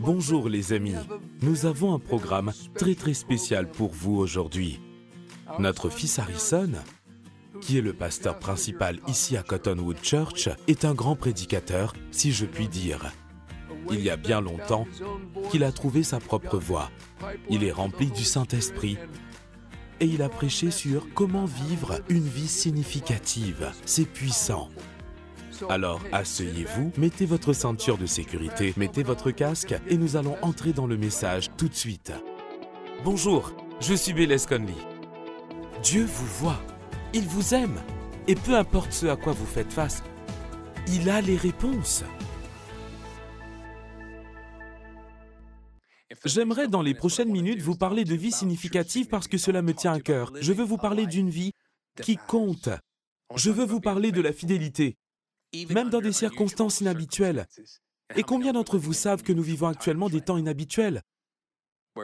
Bonjour les amis, nous avons un programme très très spécial pour vous aujourd'hui. Notre fils Harrison, qui est le pasteur principal ici à Cottonwood Church, est un grand prédicateur, si je puis dire. Il y a bien longtemps qu'il a trouvé sa propre voie. Il est rempli du Saint-Esprit et il a prêché sur comment vivre une vie significative. C'est puissant. Alors asseyez-vous, mettez votre ceinture de sécurité, mettez votre casque et nous allons entrer dans le message tout de suite. Bonjour, je suis Bélez Conley. Dieu vous voit, il vous aime et peu importe ce à quoi vous faites face, il a les réponses. J'aimerais dans les prochaines minutes vous parler de vie significative parce que cela me tient à cœur. Je veux vous parler d'une vie qui compte. Je veux vous parler de la fidélité, même dans des circonstances inhabituelles. Et combien d'entre vous savent que nous vivons actuellement des temps inhabituels,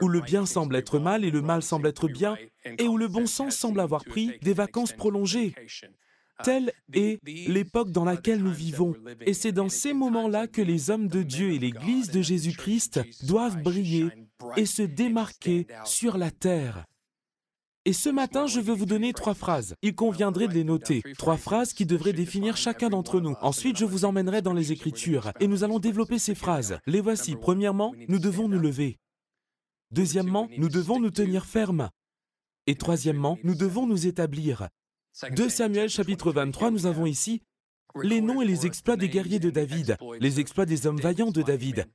où le bien semble être mal et le mal semble être bien, et où le bon sens semble avoir pris des vacances prolongées Telle est l'époque dans laquelle nous vivons. Et c'est dans ces moments-là que les hommes de Dieu et l'Église de Jésus-Christ doivent briller et se démarquer sur la terre. Et ce matin, je veux vous donner trois phrases. Il conviendrait de les noter. Trois phrases qui devraient définir chacun d'entre nous. Ensuite, je vous emmènerai dans les Écritures et nous allons développer ces phrases. Les voici. Premièrement, nous devons nous lever. Deuxièmement, nous devons nous tenir fermes. Et troisièmement, nous devons nous établir. 2 Samuel chapitre 23, nous avons ici les noms et les exploits des guerriers de David, les exploits des hommes vaillants de David.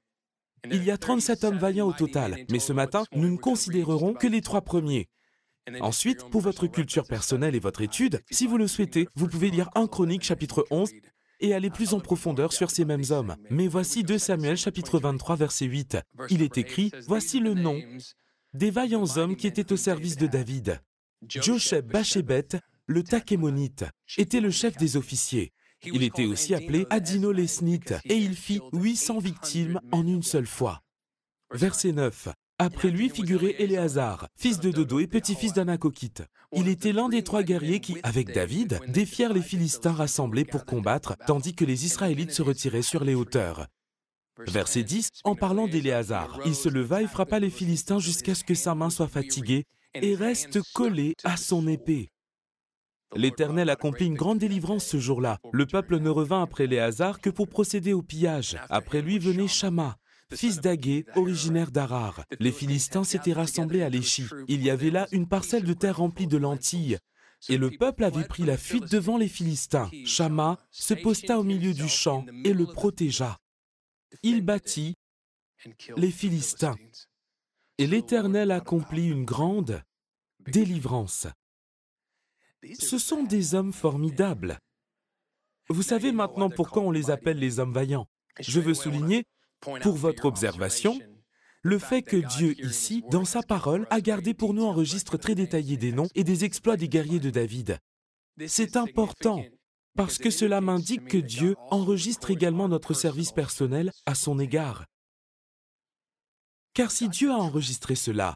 Il y a 37 hommes vaillants au total, mais ce matin, nous ne considérerons que les trois premiers. Ensuite, pour votre culture personnelle et votre étude, si vous le souhaitez, vous pouvez lire 1 Chronique chapitre 11 et aller plus en profondeur sur ces mêmes hommes. Mais voici 2 Samuel chapitre 23 verset 8. Il est écrit, Voici le nom des vaillants hommes qui étaient au service de David. Josheb Bachébet, le Takémonite, était le chef des officiers. Il était aussi appelé Adino Lesnite et il fit 800 victimes en une seule fois. Verset 9. Après lui figurait Éléazar, fils de Dodo et petit-fils d'Anakokite. Il était l'un des trois guerriers qui, avec David, défièrent les Philistins rassemblés pour combattre, tandis que les Israélites se retiraient sur les hauteurs. Verset 10, en parlant d'Éléazar, il se leva et frappa les Philistins jusqu'à ce que sa main soit fatiguée et reste collée à son épée. L'Éternel accomplit une grande délivrance ce jour-là. Le peuple ne revint après Léazar que pour procéder au pillage. Après lui venait Shama, fils d'Agué, originaire d'Arar. Les Philistins s'étaient rassemblés à Léchi. Il y avait là une parcelle de terre remplie de lentilles. Et le peuple avait pris la fuite devant les Philistins. Shama se posta au milieu du champ et le protégea. Il battit les Philistins. Et l'Éternel accomplit une grande délivrance. Ce sont des hommes formidables. Vous savez maintenant pourquoi on les appelle les hommes vaillants. Je veux souligner, pour votre observation, le fait que Dieu ici, dans sa parole, a gardé pour nous un registre très détaillé des noms et des exploits des guerriers de David. C'est important parce que cela m'indique que Dieu enregistre également notre service personnel à son égard. Car si Dieu a enregistré cela,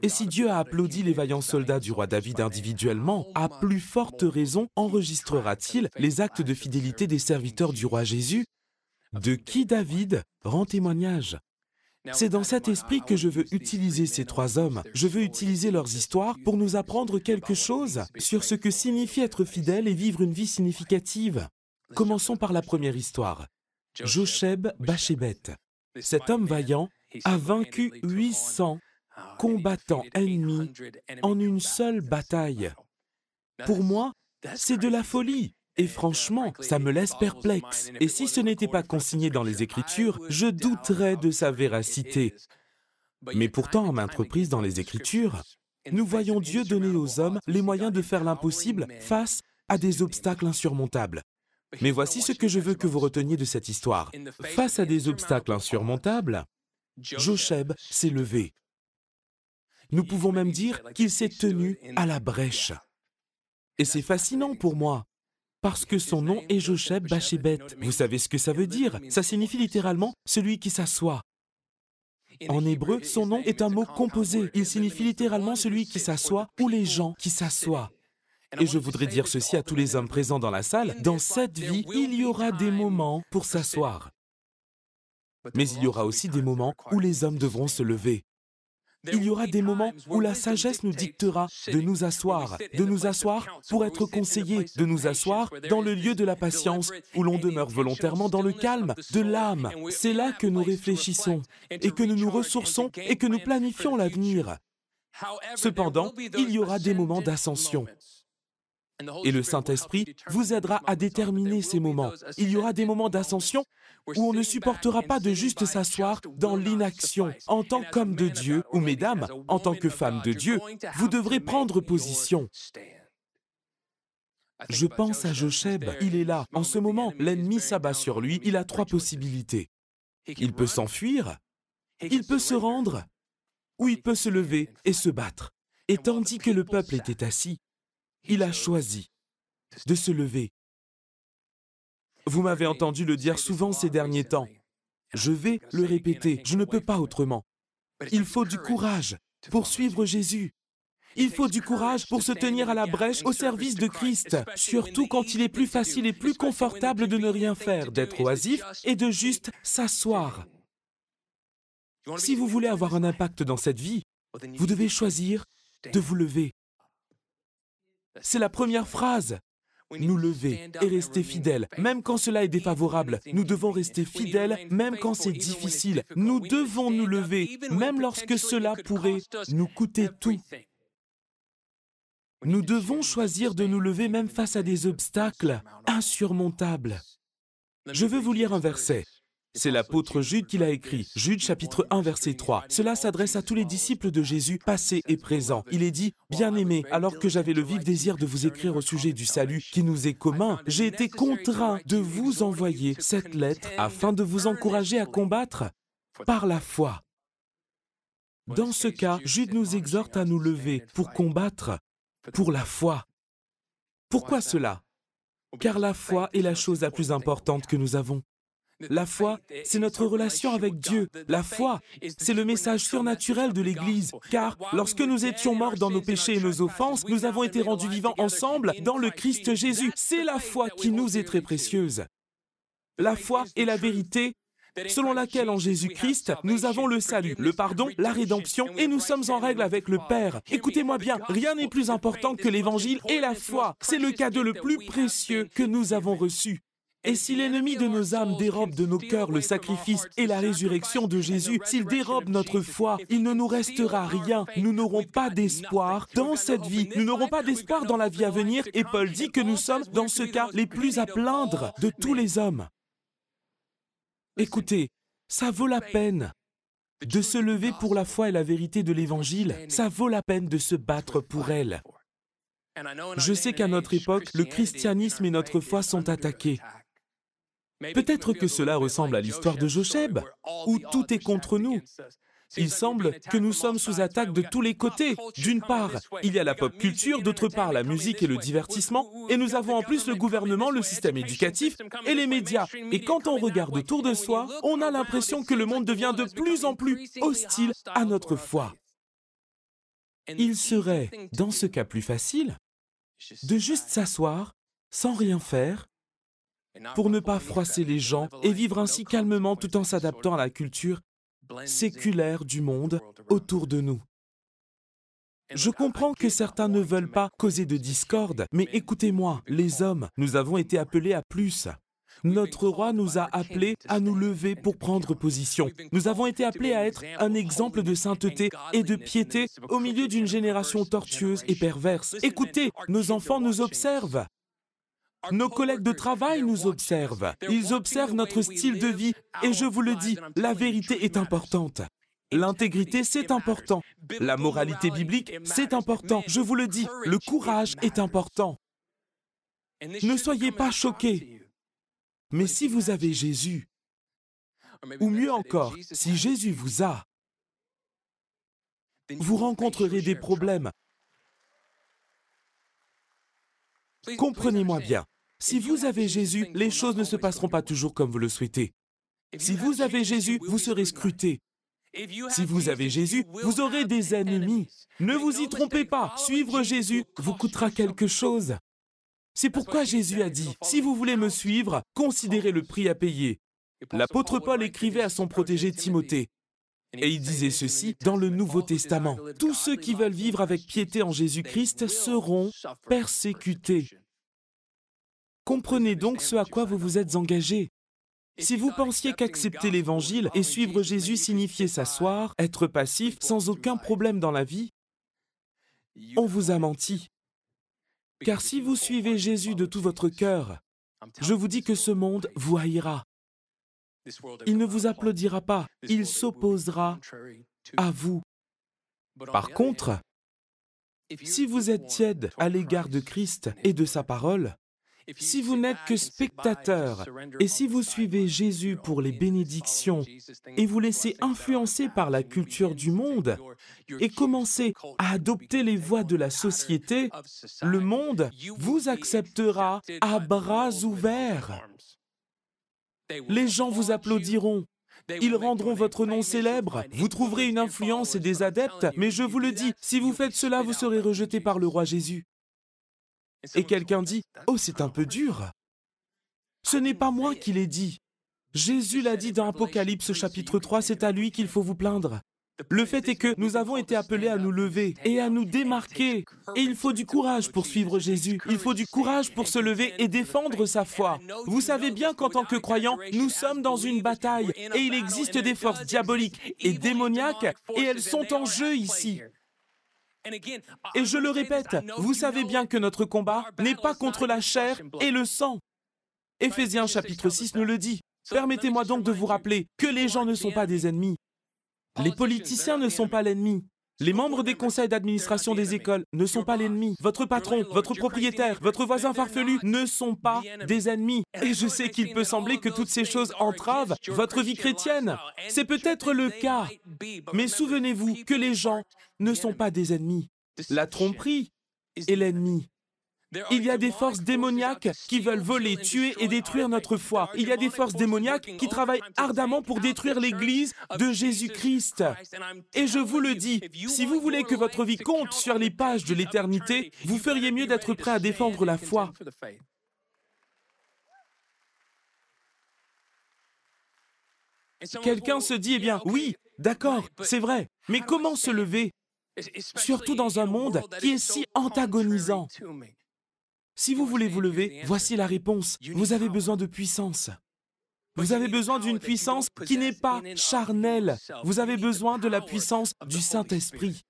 et si Dieu a applaudi les vaillants soldats du roi David individuellement, à plus forte raison enregistrera-t-il les actes de fidélité des serviteurs du roi Jésus, de qui David rend témoignage? C'est dans cet esprit que je veux utiliser ces trois hommes. Je veux utiliser leurs histoires pour nous apprendre quelque chose sur ce que signifie être fidèle et vivre une vie significative. Commençons par la première histoire. Josheb Bachébet. Cet homme vaillant a vaincu 800 combattants ennemis en une seule bataille. Pour moi, c'est de la folie. Et franchement, ça me laisse perplexe. Et si ce n'était pas consigné dans les Écritures, je douterais de sa véracité. Mais pourtant, en maintes reprises dans les Écritures, nous voyons Dieu donner aux hommes les moyens de faire l'impossible face à des obstacles insurmontables. Mais voici ce que je veux que vous reteniez de cette histoire. Face à des obstacles insurmontables, Josheb s'est levé. Nous pouvons même dire qu'il s'est tenu à la brèche. Et c'est fascinant pour moi, parce que son nom est Josheb Bachébet. Vous savez ce que ça veut dire? Ça signifie littéralement celui qui s'assoit. En hébreu, son nom est un mot composé. Il signifie littéralement celui qui s'assoit ou les gens qui s'assoient. Et je voudrais dire ceci à tous les hommes présents dans la salle, dans cette vie, il y aura des moments pour s'asseoir. Mais il y aura aussi des moments où les hommes devront se lever. Il y aura des moments où la sagesse nous dictera de nous asseoir, de nous asseoir pour être conseillés, de nous asseoir dans le lieu de la patience, où l'on demeure volontairement dans le calme de l'âme. C'est là que nous réfléchissons et que nous nous ressourçons et que nous planifions l'avenir. Cependant, il y aura des moments d'ascension. Et le Saint-Esprit vous aidera à déterminer ces moments. Il y aura des moments d'ascension où on ne supportera pas de juste s'asseoir dans l'inaction. En tant qu'homme de Dieu, ou mesdames, en tant que femme de Dieu, vous devrez prendre position. Je pense à Jocheb, il est là. En ce moment, l'ennemi s'abat sur lui, il a trois possibilités. Il peut s'enfuir, il peut se rendre, ou il peut se lever et se battre. Et tandis que le peuple était assis, il a choisi de se lever. Vous m'avez entendu le dire souvent ces derniers temps. Je vais le répéter, je ne peux pas autrement. Il faut du courage pour suivre Jésus. Il faut du courage pour se tenir à la brèche au service de Christ, surtout quand il est plus facile et plus confortable de ne rien faire, d'être oisif et de juste s'asseoir. Si vous voulez avoir un impact dans cette vie, vous devez choisir de vous lever. C'est la première phrase. Nous lever et rester fidèles, même quand cela est défavorable. Nous devons rester fidèles, même quand c'est difficile. Nous devons nous lever, même lorsque cela pourrait nous coûter tout. Nous devons choisir de nous lever même face à des obstacles insurmontables. Je veux vous lire un verset. C'est l'apôtre Jude qui l'a écrit. Jude chapitre 1 verset 3. Cela s'adresse à tous les disciples de Jésus passés et présents. Il est dit, Bien-aimés, alors que j'avais le vif désir de vous écrire au sujet du salut qui nous est commun, j'ai été contraint de vous envoyer cette lettre afin de vous encourager à combattre par la foi. Dans ce cas, Jude nous exhorte à nous lever pour combattre pour la foi. Pourquoi cela? Car la foi est la chose la plus importante que nous avons. La foi, c'est notre relation avec Dieu. La foi, c'est le message surnaturel de l'Église. Car lorsque nous étions morts dans nos péchés et nos offenses, nous avons été rendus vivants ensemble dans le Christ Jésus. C'est la foi qui nous est très précieuse. La foi est la vérité selon laquelle en Jésus-Christ, nous avons le salut, le pardon, la rédemption, et nous sommes en règle avec le Père. Écoutez-moi bien, rien n'est plus important que l'Évangile et la foi. C'est le cadeau le plus précieux que nous avons reçu. Et si l'ennemi de nos âmes dérobe de nos cœurs le sacrifice et la résurrection de Jésus, s'il dérobe notre foi, il ne nous restera rien. Nous n'aurons pas d'espoir dans cette vie. Nous n'aurons pas d'espoir dans la vie à venir. Et Paul dit que nous sommes, dans ce cas, les plus à plaindre de tous les hommes. Écoutez, ça vaut la peine de se lever pour la foi et la vérité de l'Évangile. Ça vaut la peine de se battre pour elle. Je sais qu'à notre époque, le christianisme et notre foi sont attaqués. Peut-être que cela ressemble à l'histoire de Jocheb, où tout est contre nous. Il semble que nous sommes sous attaque de tous les côtés. D'une part, il y a la pop culture, d'autre part la musique et le divertissement, et nous avons en plus le gouvernement, le système éducatif et les médias. Et quand on regarde autour de soi, on a l'impression que le monde devient de plus en plus hostile à notre foi. Il serait, dans ce cas plus facile, de juste s'asseoir, sans rien faire, pour ne pas froisser les gens et vivre ainsi calmement tout en s'adaptant à la culture séculaire du monde autour de nous. Je comprends que certains ne veulent pas causer de discorde, mais écoutez-moi, les hommes, nous avons été appelés à plus. Notre roi nous a appelés à nous lever pour prendre position. Nous avons été appelés à être un exemple de sainteté et de piété au milieu d'une génération tortueuse et perverse. Écoutez, nos enfants nous observent. Nos collègues de travail nous observent. Ils observent notre style de vie. Et je vous le dis, la vérité est importante. L'intégrité, c'est important. La moralité biblique, c'est important. Je vous le dis, le courage est important. Ne soyez pas choqués. Mais si vous avez Jésus, ou mieux encore, si Jésus vous a, vous rencontrerez des problèmes. Comprenez-moi bien. Si vous avez Jésus, les choses ne se passeront pas toujours comme vous le souhaitez. Si vous avez Jésus, vous serez scruté. Si vous avez Jésus, vous aurez des ennemis. Ne vous y trompez pas. Suivre Jésus vous coûtera quelque chose. C'est pourquoi Jésus a dit, si vous voulez me suivre, considérez le prix à payer. L'apôtre Paul écrivait à son protégé Timothée, et il disait ceci dans le Nouveau Testament. Tous ceux qui veulent vivre avec piété en Jésus-Christ seront persécutés. Comprenez donc ce à quoi vous vous êtes engagé. Si vous pensiez qu'accepter l'Évangile et suivre Jésus signifiait s'asseoir, être passif, sans aucun problème dans la vie, on vous a menti. Car si vous suivez Jésus de tout votre cœur, je vous dis que ce monde vous haïra. Il ne vous applaudira pas, il s'opposera à vous. Par contre, si vous êtes tiède à l'égard de Christ et de sa parole, si vous n'êtes que spectateur et si vous suivez Jésus pour les bénédictions et vous laissez influencer par la culture du monde et commencez à adopter les voies de la société, le monde vous acceptera à bras ouverts. Les gens vous applaudiront. Ils rendront votre nom célèbre. Vous trouverez une influence et des adeptes, mais je vous le dis, si vous faites cela, vous serez rejeté par le roi Jésus. Et quelqu'un dit, Oh, c'est un peu dur. Ce n'est pas moi qui l'ai dit. Jésus l'a dit dans Apocalypse chapitre 3, c'est à lui qu'il faut vous plaindre. Le fait est que nous avons été appelés à nous lever et à nous démarquer. Et il faut du courage pour suivre Jésus. Il faut du courage pour se lever et défendre sa foi. Vous savez bien qu'en tant que croyants, nous sommes dans une bataille et il existe des forces diaboliques et démoniaques et elles sont en jeu ici. Et je le répète, vous savez bien que notre combat n'est pas contre la chair et le sang. Éphésiens chapitre 6 nous le dit. Permettez-moi donc de vous rappeler que les gens ne sont pas des ennemis. Les politiciens ne sont pas l'ennemi. Les membres des conseils d'administration des écoles ne sont pas l'ennemi. Votre patron, votre propriétaire, votre voisin farfelu ne sont pas des ennemis. Et je sais qu'il peut sembler que toutes ces choses entravent votre vie chrétienne. C'est peut-être le cas. Mais souvenez-vous que les gens ne sont pas des ennemis. La tromperie est l'ennemi. Il y a des forces démoniaques qui veulent voler, tuer et détruire notre foi. Il y a des forces démoniaques qui travaillent ardemment pour détruire l'Église de Jésus-Christ. Et je vous le dis, si vous voulez que votre vie compte sur les pages de l'éternité, vous feriez mieux d'être prêt à défendre la foi. Quelqu'un se dit, eh bien, oui, d'accord, c'est vrai, mais comment se lever? Surtout dans un monde qui est si antagonisant. Si vous voulez vous lever, voici la réponse. Vous avez besoin de puissance. Vous avez besoin d'une puissance qui n'est pas charnelle. Vous avez besoin de la puissance du Saint-Esprit.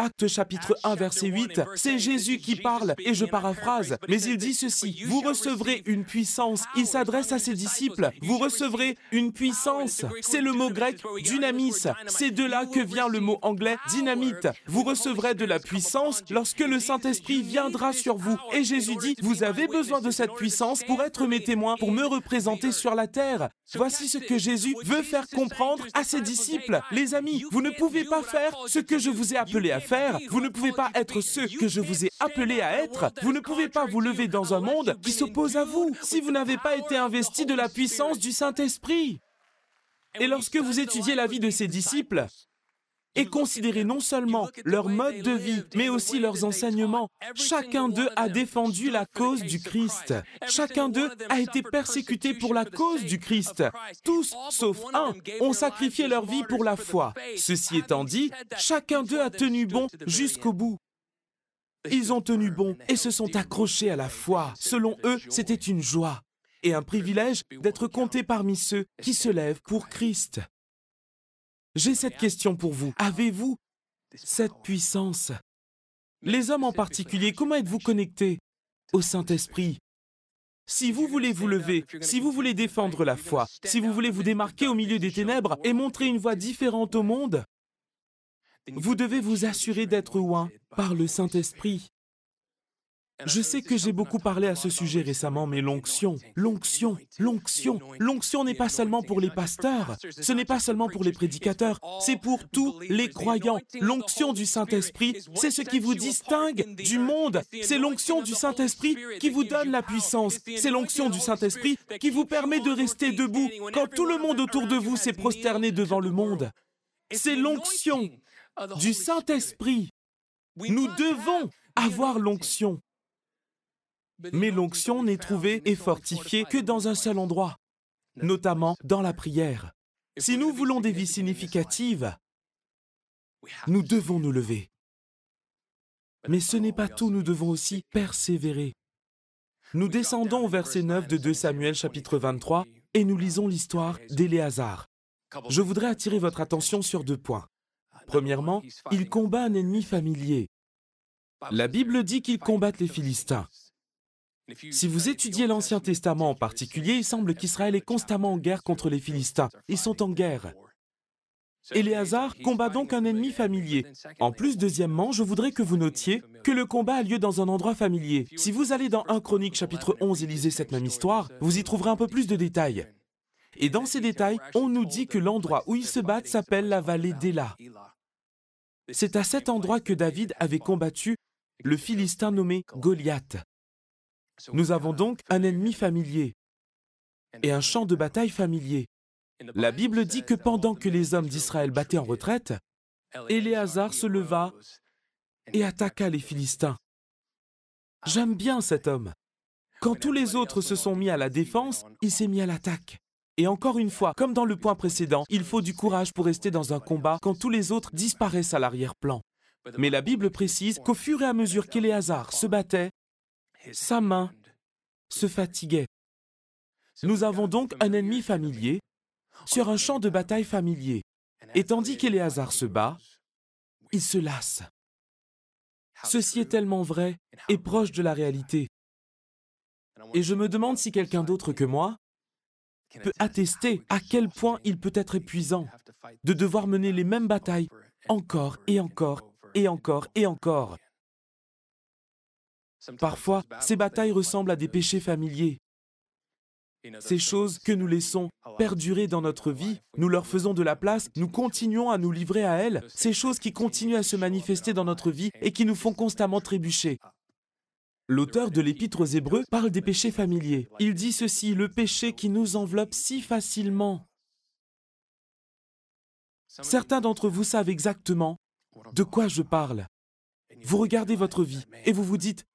Acte chapitre 1, verset 8, c'est Jésus qui parle, et je paraphrase, mais il dit ceci, vous recevrez une puissance, il s'adresse à ses disciples, vous recevrez une puissance, c'est le mot grec dynamis, c'est de là que vient le mot anglais dynamite, vous recevrez de la puissance lorsque le Saint-Esprit viendra sur vous. Et Jésus dit, vous avez besoin de cette puissance pour être mes témoins, pour me représenter sur la terre. Voici ce que Jésus veut faire comprendre à ses disciples. Les amis, vous ne pouvez pas faire ce que je vous ai appelé à faire. vous ne pouvez pas être ceux que je vous ai appelés à être, vous ne pouvez pas vous lever dans un monde qui s'oppose à vous si vous n'avez pas été investi de la puissance du Saint-Esprit. Et lorsque vous étudiez la vie de ses disciples, et considérez non seulement leur mode de vie, mais aussi leurs enseignements. Chacun d'eux a défendu la cause du Christ. Chacun d'eux a été persécuté pour la cause du Christ. Tous, sauf un, ont sacrifié leur vie pour la foi. Ceci étant dit, chacun d'eux a tenu bon jusqu'au bout. Ils ont tenu bon et se sont accrochés à la foi. Selon eux, c'était une joie et un privilège d'être comptés parmi ceux qui se lèvent pour Christ. J'ai cette question pour vous. Avez-vous cette puissance? Les hommes en particulier, comment êtes-vous connectés au Saint-Esprit? Si vous voulez vous lever, si vous voulez défendre la foi, si vous voulez vous démarquer au milieu des ténèbres et montrer une voie différente au monde, vous devez vous assurer d'être oint par le Saint-Esprit. Je sais que j'ai beaucoup parlé à ce sujet récemment, mais l'onction, l'onction, l'onction, l'onction n'est pas seulement pour les pasteurs, ce n'est pas seulement pour les prédicateurs, c'est pour tous les croyants. L'onction du Saint-Esprit, c'est ce qui vous distingue du monde. C'est l'onction du Saint-Esprit qui vous donne la puissance. C'est l'onction du Saint-Esprit qui vous permet de rester debout quand tout le monde autour de vous s'est prosterné devant le monde. C'est l'onction du Saint-Esprit. Nous devons avoir l'onction. Mais l'onction n'est trouvée et fortifiée que dans un seul endroit. notamment dans la prière. Si nous voulons des vies significatives, nous devons nous lever. Mais ce n'est pas tout, nous devons aussi persévérer. Nous descendons au verset 9 de 2 Samuel chapitre 23 et nous lisons l'histoire d'Éléazar. Je voudrais attirer votre attention sur deux points. Premièrement, il combat un ennemi familier. La Bible dit qu'ils combattent les Philistins. Si vous étudiez l'Ancien Testament en particulier, il semble qu'Israël est constamment en guerre contre les Philistins. Ils sont en guerre. Éléazar combat donc un ennemi familier. En plus, deuxièmement, je voudrais que vous notiez que le combat a lieu dans un endroit familier. Si vous allez dans 1 Chronique chapitre 11 et lisez cette même histoire, vous y trouverez un peu plus de détails. Et dans ces détails, on nous dit que l'endroit où ils se battent s'appelle la vallée d'Éla. C'est à cet endroit que David avait combattu le Philistin nommé Goliath. Nous avons donc un ennemi familier et un champ de bataille familier. La Bible dit que pendant que les hommes d'Israël battaient en retraite, Éléazar se leva et attaqua les Philistins. J'aime bien cet homme. Quand tous les autres se sont mis à la défense, il s'est mis à l'attaque. Et encore une fois, comme dans le point précédent, il faut du courage pour rester dans un combat quand tous les autres disparaissent à l'arrière-plan. Mais la Bible précise qu'au fur et à mesure qu'Éléazar se battait, sa main se fatiguait. Nous avons donc un ennemi familier sur un champ de bataille familier. Et tandis qu'Éléazar se bat, il se lasse. Ceci est tellement vrai et proche de la réalité. Et je me demande si quelqu'un d'autre que moi peut attester à quel point il peut être épuisant de devoir mener les mêmes batailles encore et encore et encore et encore. Parfois, ces batailles ressemblent à des péchés familiers. Ces choses que nous laissons perdurer dans notre vie, nous leur faisons de la place, nous continuons à nous livrer à elles, ces choses qui continuent à se manifester dans notre vie et qui nous font constamment trébucher. L'auteur de l'Épître aux Hébreux parle des péchés familiers. Il dit ceci, le péché qui nous enveloppe si facilement. Certains d'entre vous savent exactement de quoi je parle. Vous regardez votre vie et vous vous dites,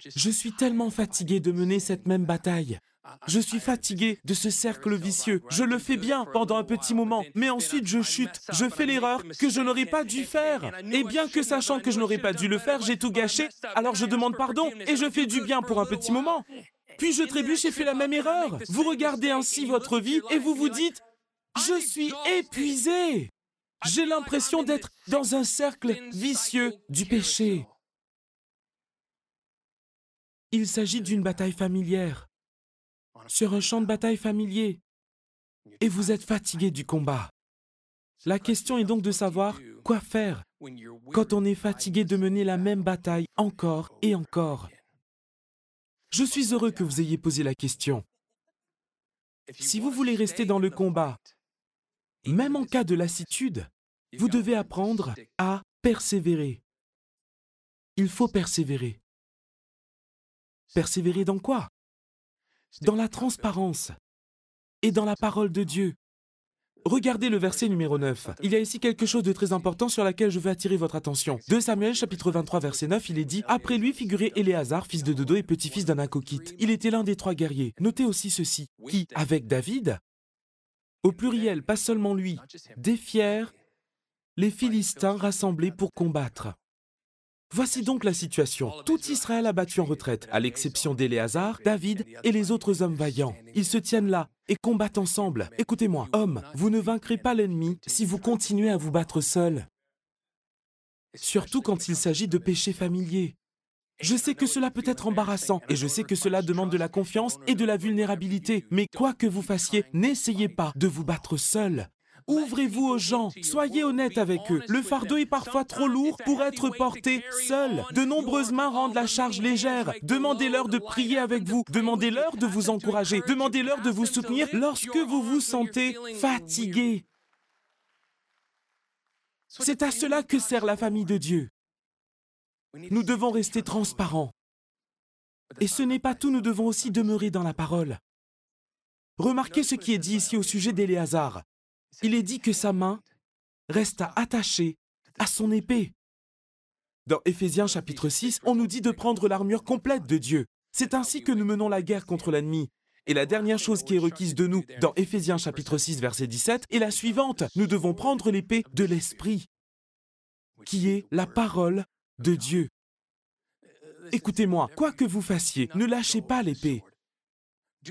je suis tellement fatigué de mener cette même bataille. Je suis fatigué de ce cercle vicieux. Je le fais bien pendant un petit moment, mais ensuite je chute. Je fais l'erreur que je n'aurais pas dû faire. Et bien que sachant que je n'aurais pas dû le faire, j'ai tout gâché, alors je demande pardon et je fais du bien pour un petit moment. Puis je trébuche et fais la même erreur. Vous regardez ainsi votre vie et vous vous dites, je suis épuisé. J'ai l'impression d'être dans un cercle vicieux du péché. Il s'agit d'une bataille familière sur un champ de bataille familier et vous êtes fatigué du combat. La question est donc de savoir quoi faire quand on est fatigué de mener la même bataille encore et encore. Je suis heureux que vous ayez posé la question. Si vous voulez rester dans le combat, même en cas de lassitude, vous devez apprendre à persévérer. Il faut persévérer. Persévérer dans quoi? Dans la transparence et dans la parole de Dieu. Regardez le verset numéro 9. Il y a ici quelque chose de très important sur laquelle je veux attirer votre attention. De Samuel chapitre 23 verset 9, il est dit Après lui figurait Éléazar, fils de Dodo et petit-fils d'un Akokite. Il était l'un des trois guerriers. Notez aussi ceci, qui, avec David, au pluriel, pas seulement lui, défièrent les Philistins rassemblés pour combattre. Voici donc la situation. Tout Israël a battu en retraite, à l'exception d'Éléazar, David et les autres hommes vaillants. Ils se tiennent là et combattent ensemble. Écoutez-moi, hommes, vous ne vaincrez pas l'ennemi si vous continuez à vous battre seuls. Surtout quand il s'agit de péchés familiers. Je sais que cela peut être embarrassant et je sais que cela demande de la confiance et de la vulnérabilité, mais quoi que vous fassiez, n'essayez pas de vous battre seul. Ouvrez-vous aux gens, soyez honnête avec eux. Le fardeau est parfois trop lourd pour être porté seul. De nombreuses mains rendent la charge légère. Demandez-leur de prier avec vous. Demandez-leur de vous encourager. Demandez-leur de vous soutenir lorsque vous vous sentez fatigué. C'est à cela que sert la famille de Dieu. Nous devons rester transparents. Et ce n'est pas tout, nous devons aussi demeurer dans la parole. Remarquez ce qui est dit ici au sujet d'Éléazar il est dit que sa main resta attachée à son épée. Dans Éphésiens chapitre 6, on nous dit de prendre l'armure complète de Dieu. C'est ainsi que nous menons la guerre contre l'ennemi. Et la dernière chose qui est requise de nous dans Éphésiens chapitre 6 verset 17 est la suivante. Nous devons prendre l'épée de l'Esprit, qui est la parole de Dieu. Écoutez-moi, quoi que vous fassiez, ne lâchez pas l'épée.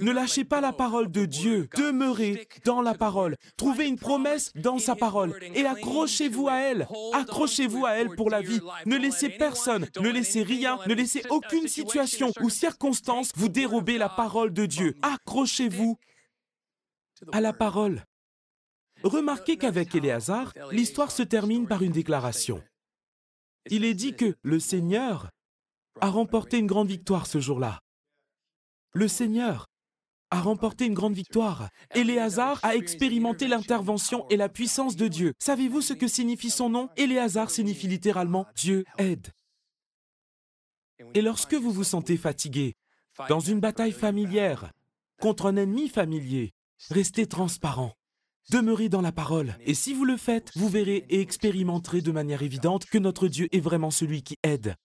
Ne lâchez pas la parole de Dieu. Demeurez dans la parole. Trouvez une promesse dans sa parole et accrochez-vous à elle. Accrochez-vous à elle pour la vie. Ne laissez personne, ne laissez rien, ne laissez aucune situation ou circonstance vous dérober la parole de Dieu. Accrochez-vous à la parole. Remarquez qu'avec Éléazar, l'histoire se termine par une déclaration. Il est dit que le Seigneur a remporté une grande victoire ce jour-là. Le Seigneur a remporté une grande victoire. Éléazar a expérimenté l'intervention et la puissance de Dieu. Savez-vous ce que signifie son nom? Éléazar signifie littéralement Dieu aide. Et lorsque vous vous sentez fatigué, dans une bataille familière, contre un ennemi familier, restez transparent. Demeurez dans la parole. Et si vous le faites, vous verrez et expérimenterez de manière évidente que notre Dieu est vraiment celui qui aide.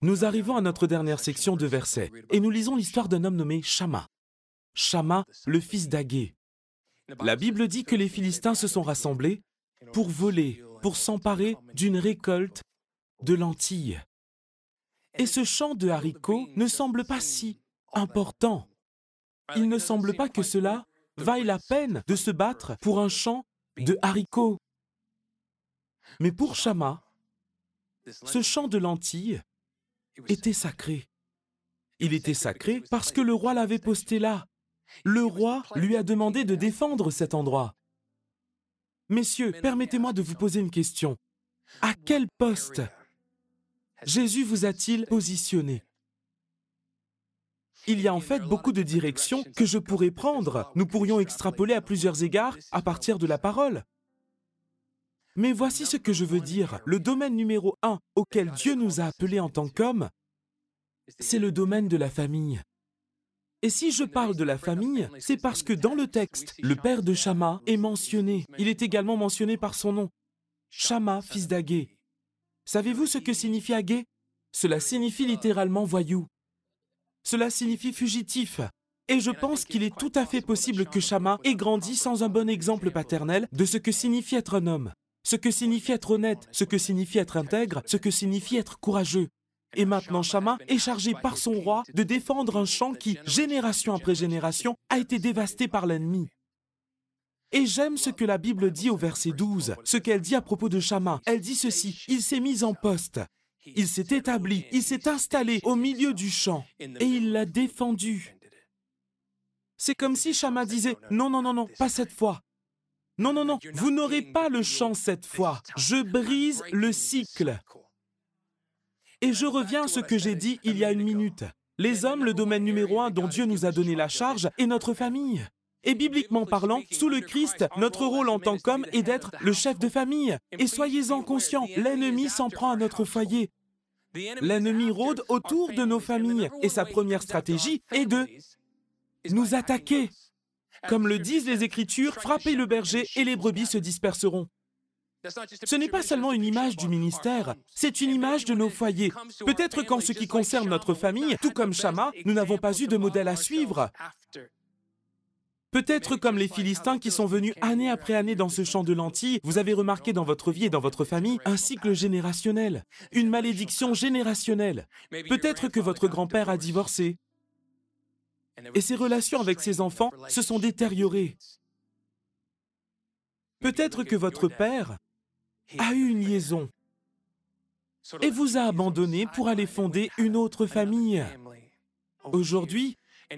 Nous arrivons à notre dernière section de versets et nous lisons l'histoire d'un homme nommé Shama. Shama, le fils d'Agé. La Bible dit que les Philistins se sont rassemblés pour voler, pour s'emparer d'une récolte de lentilles. Et ce champ de haricots ne semble pas si important. Il ne semble pas que cela vaille la peine de se battre pour un champ de haricots. Mais pour Shama, ce champ de lentilles était sacré. Il était sacré parce que le roi l'avait posté là. Le roi lui a demandé de défendre cet endroit. Messieurs, permettez-moi de vous poser une question. À quel poste Jésus vous a-t-il positionné? Il y a en fait beaucoup de directions que je pourrais prendre. Nous pourrions extrapoler à plusieurs égards à partir de la parole. Mais voici ce que je veux dire. Le domaine numéro un auquel Dieu nous a appelés en tant qu'hommes, c'est le domaine de la famille. Et si je parle de la famille, c'est parce que dans le texte, le père de Shama est mentionné. Il est également mentionné par son nom. Shama, fils d'Agé. Savez-vous ce que signifie Agé Cela signifie littéralement voyou. Cela signifie fugitif. Et je pense qu'il est tout à fait possible que Shama ait grandi sans un bon exemple paternel de ce que signifie être un homme, ce que signifie être honnête, ce que signifie être intègre, ce que signifie être courageux. Et maintenant, Shama est chargé par son roi de défendre un champ qui, génération après génération, a été dévasté par l'ennemi. Et j'aime ce que la Bible dit au verset 12, ce qu'elle dit à propos de Shama. Elle dit ceci, il s'est mis en poste, il s'est établi, il s'est installé au milieu du champ, et il l'a défendu. C'est comme si Shama disait, non, non, non, non, pas cette fois. Non, non, non, vous n'aurez pas le champ cette fois. Je brise le cycle. Et je reviens à ce que j'ai dit il y a une minute. Les hommes, le domaine numéro un dont Dieu nous a donné la charge, est notre famille. Et bibliquement parlant, sous le Christ, notre rôle en tant qu'homme est d'être le chef de famille. Et soyez-en conscients, l'ennemi s'en prend à notre foyer. L'ennemi rôde autour de nos familles et sa première stratégie est de nous attaquer. Comme le disent les Écritures, frappez le berger et les brebis se disperseront. Ce n'est pas seulement une image du ministère, c'est une image de nos foyers. Peut-être qu'en ce qui concerne notre famille, tout comme Shama, nous n'avons pas eu de modèle à suivre. Peut-être comme les Philistins qui sont venus année après année dans ce champ de lentilles, vous avez remarqué dans votre vie et dans votre famille un cycle générationnel, une malédiction générationnelle. Peut-être que votre grand-père a divorcé et ses relations avec ses enfants se sont détériorées. Peut-être que votre père a eu une liaison et vous a abandonné pour aller fonder une autre famille. Aujourd'hui,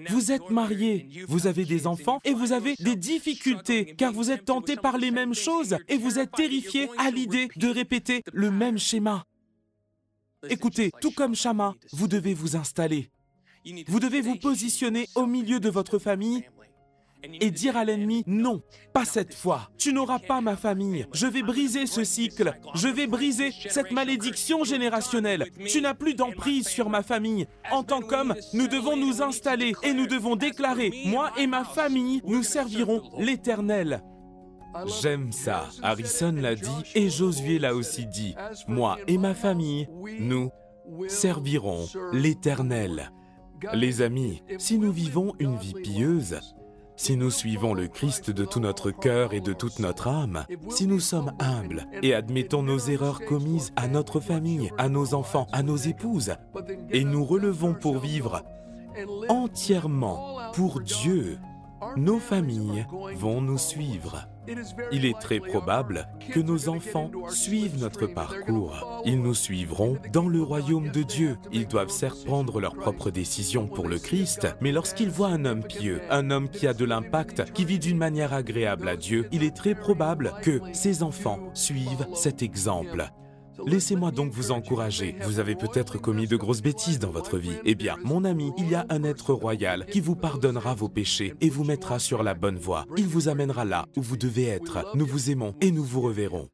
vous êtes marié, vous avez des enfants et vous avez des difficultés car vous êtes tenté par les mêmes choses et vous êtes terrifié à l'idée de répéter le même schéma. Écoutez, tout comme Shama, vous devez vous installer. Vous devez vous positionner au milieu de votre famille et dire à l'ennemi, non, pas cette fois, tu n'auras pas ma famille, je vais briser ce cycle, je vais briser cette malédiction générationnelle, tu n'as plus d'emprise sur ma famille. En tant qu'homme, nous devons nous installer et nous devons déclarer, moi et ma famille, nous servirons l'Éternel. J'aime ça. Harrison l'a dit et Josué l'a aussi dit. Moi et ma famille, nous servirons l'Éternel. Les amis, si nous vivons une vie pieuse, si nous suivons le Christ de tout notre cœur et de toute notre âme, si nous sommes humbles et admettons nos erreurs commises à notre famille, à nos enfants, à nos épouses, et nous relevons pour vivre entièrement pour Dieu, nos familles vont nous suivre. Il est très probable que nos enfants suivent notre parcours. Ils nous suivront dans le royaume de Dieu. Ils doivent certes prendre leurs propres décisions pour le Christ, mais lorsqu'ils voient un homme pieux, un homme qui a de l'impact, qui vit d'une manière agréable à Dieu, il est très probable que ces enfants suivent cet exemple. Laissez-moi donc vous encourager. Vous avez peut-être commis de grosses bêtises dans votre vie. Eh bien, mon ami, il y a un être royal qui vous pardonnera vos péchés et vous mettra sur la bonne voie. Il vous amènera là où vous devez être. Nous vous aimons et nous vous reverrons.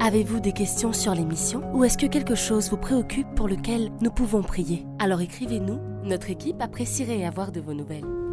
Avez-vous des questions sur l'émission? Ou est-ce que quelque chose vous préoccupe pour lequel nous pouvons prier? Alors écrivez-nous, notre équipe apprécierait avoir de vos nouvelles.